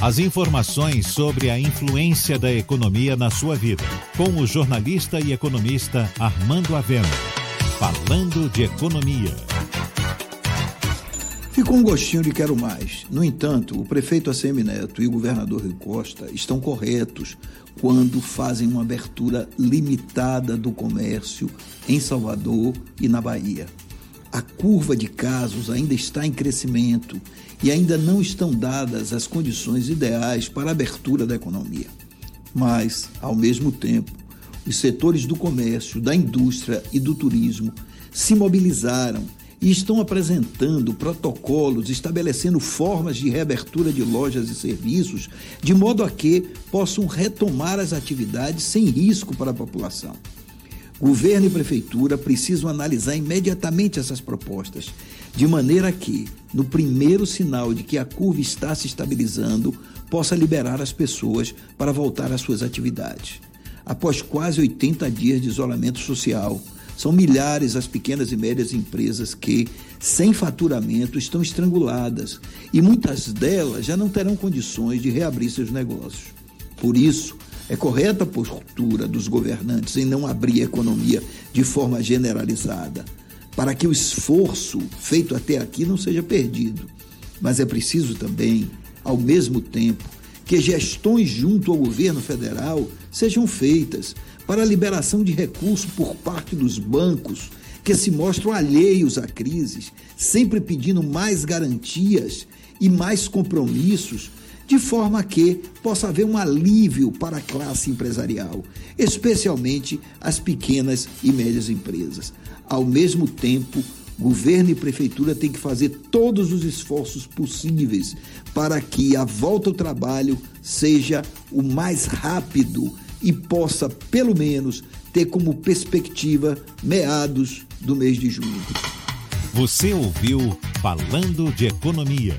As informações sobre a influência da economia na sua vida, com o jornalista e economista Armando Avena. Falando de economia. Ficou um gostinho de quero mais. No entanto, o prefeito ACM Neto e o governador Rui Costa estão corretos quando fazem uma abertura limitada do comércio em Salvador e na Bahia. A curva de casos ainda está em crescimento e ainda não estão dadas as condições ideais para a abertura da economia. Mas, ao mesmo tempo, os setores do comércio, da indústria e do turismo se mobilizaram e estão apresentando protocolos, estabelecendo formas de reabertura de lojas e serviços, de modo a que possam retomar as atividades sem risco para a população. Governo e prefeitura precisam analisar imediatamente essas propostas, de maneira que, no primeiro sinal de que a curva está se estabilizando, possa liberar as pessoas para voltar às suas atividades. Após quase 80 dias de isolamento social, são milhares as pequenas e médias empresas que, sem faturamento, estão estranguladas e muitas delas já não terão condições de reabrir seus negócios. Por isso, é correta a postura dos governantes em não abrir a economia de forma generalizada, para que o esforço feito até aqui não seja perdido. Mas é preciso também, ao mesmo tempo, que gestões junto ao governo federal sejam feitas para a liberação de recursos por parte dos bancos que se mostram alheios à crise, sempre pedindo mais garantias e mais compromissos de forma que possa haver um alívio para a classe empresarial, especialmente as pequenas e médias empresas. Ao mesmo tempo, governo e prefeitura têm que fazer todos os esforços possíveis para que a volta ao trabalho seja o mais rápido e possa, pelo menos, ter como perspectiva meados do mês de junho. Você ouviu Falando de Economia